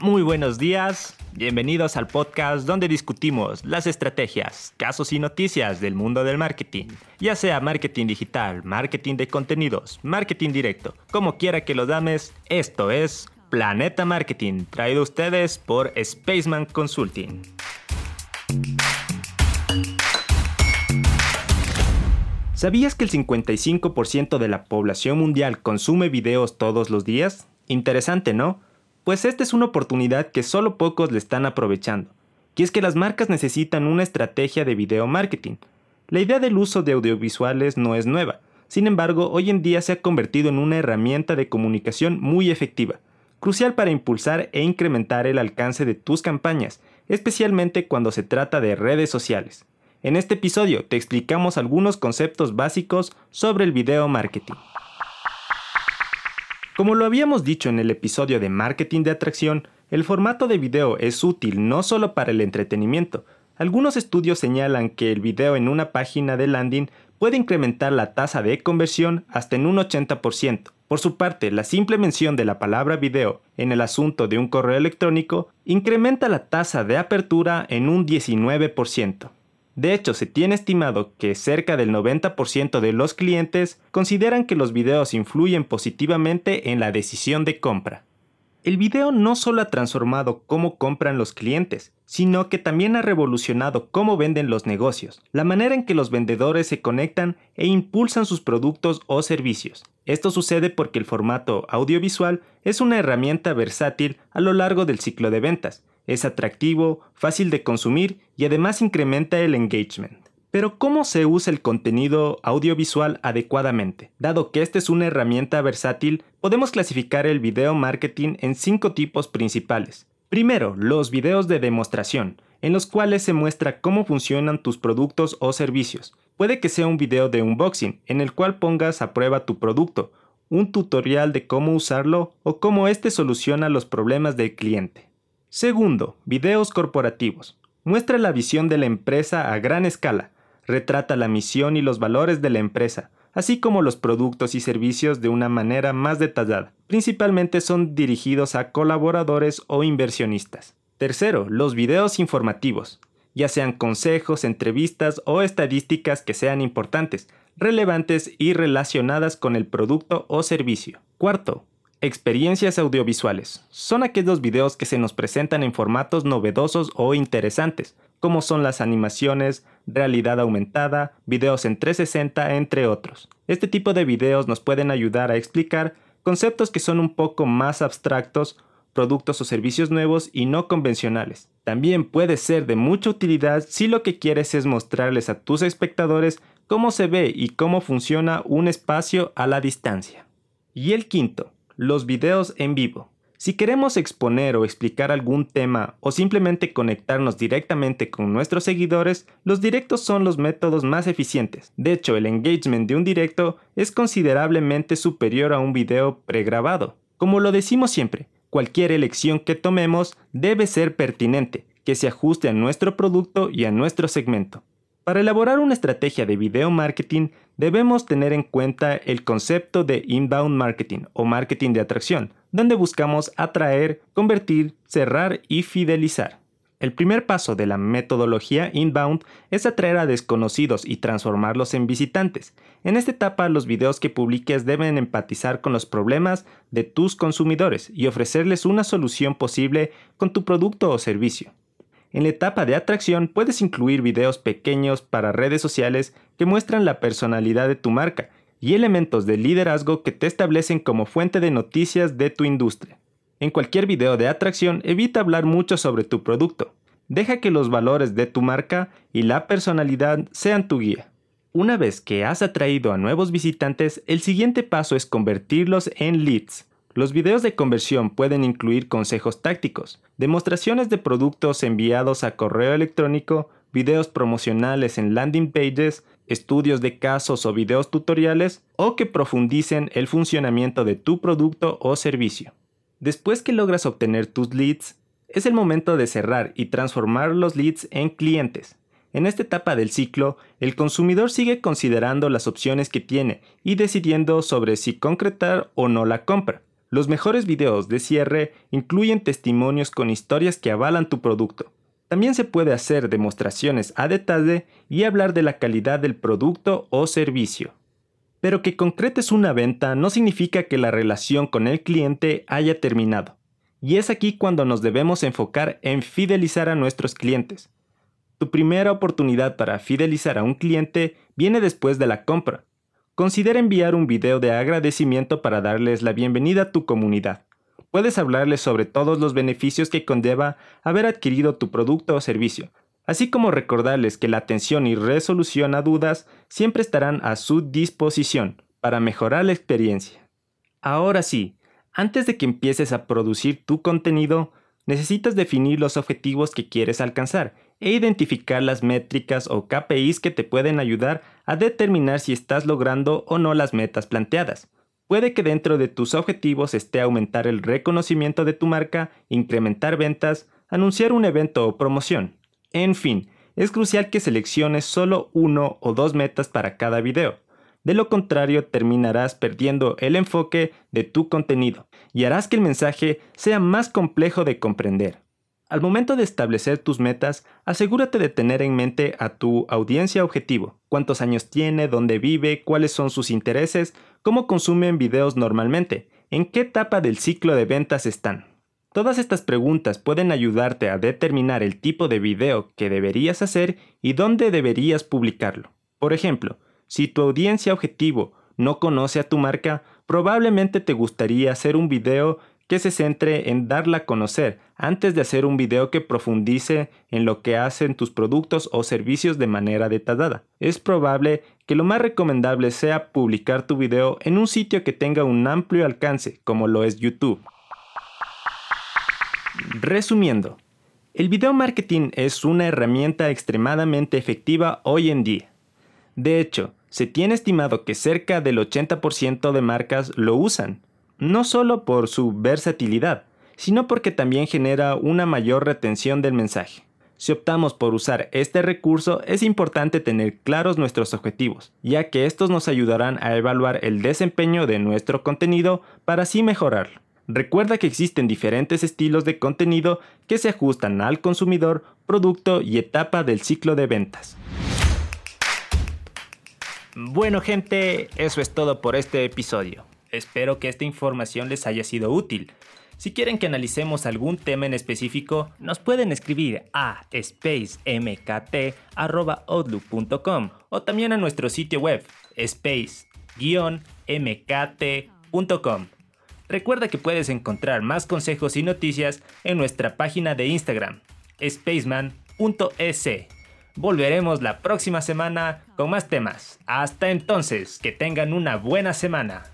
Muy buenos días, bienvenidos al podcast donde discutimos las estrategias, casos y noticias del mundo del marketing, ya sea marketing digital, marketing de contenidos, marketing directo, como quiera que lo dames, esto es Planeta Marketing, traído a ustedes por Spaceman Consulting. ¿Sabías que el 55% de la población mundial consume videos todos los días? Interesante, ¿no? Pues esta es una oportunidad que solo pocos le están aprovechando. Y es que las marcas necesitan una estrategia de video marketing. La idea del uso de audiovisuales no es nueva, sin embargo, hoy en día se ha convertido en una herramienta de comunicación muy efectiva, crucial para impulsar e incrementar el alcance de tus campañas, especialmente cuando se trata de redes sociales. En este episodio te explicamos algunos conceptos básicos sobre el video marketing. Como lo habíamos dicho en el episodio de marketing de atracción, el formato de video es útil no solo para el entretenimiento. Algunos estudios señalan que el video en una página de landing puede incrementar la tasa de conversión hasta en un 80%. Por su parte, la simple mención de la palabra video en el asunto de un correo electrónico incrementa la tasa de apertura en un 19%. De hecho, se tiene estimado que cerca del 90% de los clientes consideran que los videos influyen positivamente en la decisión de compra. El video no solo ha transformado cómo compran los clientes, sino que también ha revolucionado cómo venden los negocios, la manera en que los vendedores se conectan e impulsan sus productos o servicios. Esto sucede porque el formato audiovisual es una herramienta versátil a lo largo del ciclo de ventas, es atractivo, fácil de consumir y además incrementa el engagement. Pero ¿cómo se usa el contenido audiovisual adecuadamente? Dado que esta es una herramienta versátil, podemos clasificar el video marketing en cinco tipos principales. Primero, los videos de demostración, en los cuales se muestra cómo funcionan tus productos o servicios. Puede que sea un video de unboxing, en el cual pongas a prueba tu producto, un tutorial de cómo usarlo o cómo éste soluciona los problemas del cliente. Segundo, videos corporativos. Muestra la visión de la empresa a gran escala, retrata la misión y los valores de la empresa, así como los productos y servicios de una manera más detallada. Principalmente son dirigidos a colaboradores o inversionistas. Tercero, los videos informativos, ya sean consejos, entrevistas o estadísticas que sean importantes, relevantes y relacionadas con el producto o servicio. Cuarto, Experiencias audiovisuales. Son aquellos videos que se nos presentan en formatos novedosos o interesantes, como son las animaciones, realidad aumentada, videos en 360, entre otros. Este tipo de videos nos pueden ayudar a explicar conceptos que son un poco más abstractos, productos o servicios nuevos y no convencionales. También puede ser de mucha utilidad si lo que quieres es mostrarles a tus espectadores cómo se ve y cómo funciona un espacio a la distancia. Y el quinto, los videos en vivo. Si queremos exponer o explicar algún tema o simplemente conectarnos directamente con nuestros seguidores, los directos son los métodos más eficientes. De hecho, el engagement de un directo es considerablemente superior a un video pregrabado. Como lo decimos siempre, cualquier elección que tomemos debe ser pertinente, que se ajuste a nuestro producto y a nuestro segmento. Para elaborar una estrategia de video marketing debemos tener en cuenta el concepto de inbound marketing o marketing de atracción, donde buscamos atraer, convertir, cerrar y fidelizar. El primer paso de la metodología inbound es atraer a desconocidos y transformarlos en visitantes. En esta etapa los videos que publiques deben empatizar con los problemas de tus consumidores y ofrecerles una solución posible con tu producto o servicio. En la etapa de atracción puedes incluir videos pequeños para redes sociales que muestran la personalidad de tu marca y elementos de liderazgo que te establecen como fuente de noticias de tu industria. En cualquier video de atracción evita hablar mucho sobre tu producto. Deja que los valores de tu marca y la personalidad sean tu guía. Una vez que has atraído a nuevos visitantes, el siguiente paso es convertirlos en leads. Los videos de conversión pueden incluir consejos tácticos, demostraciones de productos enviados a correo electrónico, videos promocionales en landing pages, estudios de casos o videos tutoriales o que profundicen el funcionamiento de tu producto o servicio. Después que logras obtener tus leads, es el momento de cerrar y transformar los leads en clientes. En esta etapa del ciclo, el consumidor sigue considerando las opciones que tiene y decidiendo sobre si concretar o no la compra. Los mejores videos de cierre incluyen testimonios con historias que avalan tu producto. También se puede hacer demostraciones a detalle y hablar de la calidad del producto o servicio. Pero que concretes una venta no significa que la relación con el cliente haya terminado. Y es aquí cuando nos debemos enfocar en fidelizar a nuestros clientes. Tu primera oportunidad para fidelizar a un cliente viene después de la compra. Considera enviar un video de agradecimiento para darles la bienvenida a tu comunidad. Puedes hablarles sobre todos los beneficios que conlleva haber adquirido tu producto o servicio, así como recordarles que la atención y resolución a dudas siempre estarán a su disposición para mejorar la experiencia. Ahora sí, antes de que empieces a producir tu contenido, necesitas definir los objetivos que quieres alcanzar e identificar las métricas o KPIs que te pueden ayudar a determinar si estás logrando o no las metas planteadas. Puede que dentro de tus objetivos esté aumentar el reconocimiento de tu marca, incrementar ventas, anunciar un evento o promoción. En fin, es crucial que selecciones solo uno o dos metas para cada video. De lo contrario, terminarás perdiendo el enfoque de tu contenido y harás que el mensaje sea más complejo de comprender. Al momento de establecer tus metas, asegúrate de tener en mente a tu audiencia objetivo, cuántos años tiene, dónde vive, cuáles son sus intereses, cómo consumen videos normalmente, en qué etapa del ciclo de ventas están. Todas estas preguntas pueden ayudarte a determinar el tipo de video que deberías hacer y dónde deberías publicarlo. Por ejemplo, si tu audiencia objetivo no conoce a tu marca, probablemente te gustaría hacer un video que se centre en darla a conocer antes de hacer un video que profundice en lo que hacen tus productos o servicios de manera detallada. Es probable que lo más recomendable sea publicar tu video en un sitio que tenga un amplio alcance, como lo es YouTube. Resumiendo, el video marketing es una herramienta extremadamente efectiva hoy en día. De hecho, se tiene estimado que cerca del 80% de marcas lo usan, no solo por su versatilidad, sino porque también genera una mayor retención del mensaje. Si optamos por usar este recurso, es importante tener claros nuestros objetivos, ya que estos nos ayudarán a evaluar el desempeño de nuestro contenido para así mejorarlo. Recuerda que existen diferentes estilos de contenido que se ajustan al consumidor, producto y etapa del ciclo de ventas. Bueno gente, eso es todo por este episodio. Espero que esta información les haya sido útil. Si quieren que analicemos algún tema en específico, nos pueden escribir a spacemkt.outlook.com o también a nuestro sitio web space-mkt.com. Recuerda que puedes encontrar más consejos y noticias en nuestra página de Instagram, spaceman.es. Volveremos la próxima semana con más temas. Hasta entonces, que tengan una buena semana.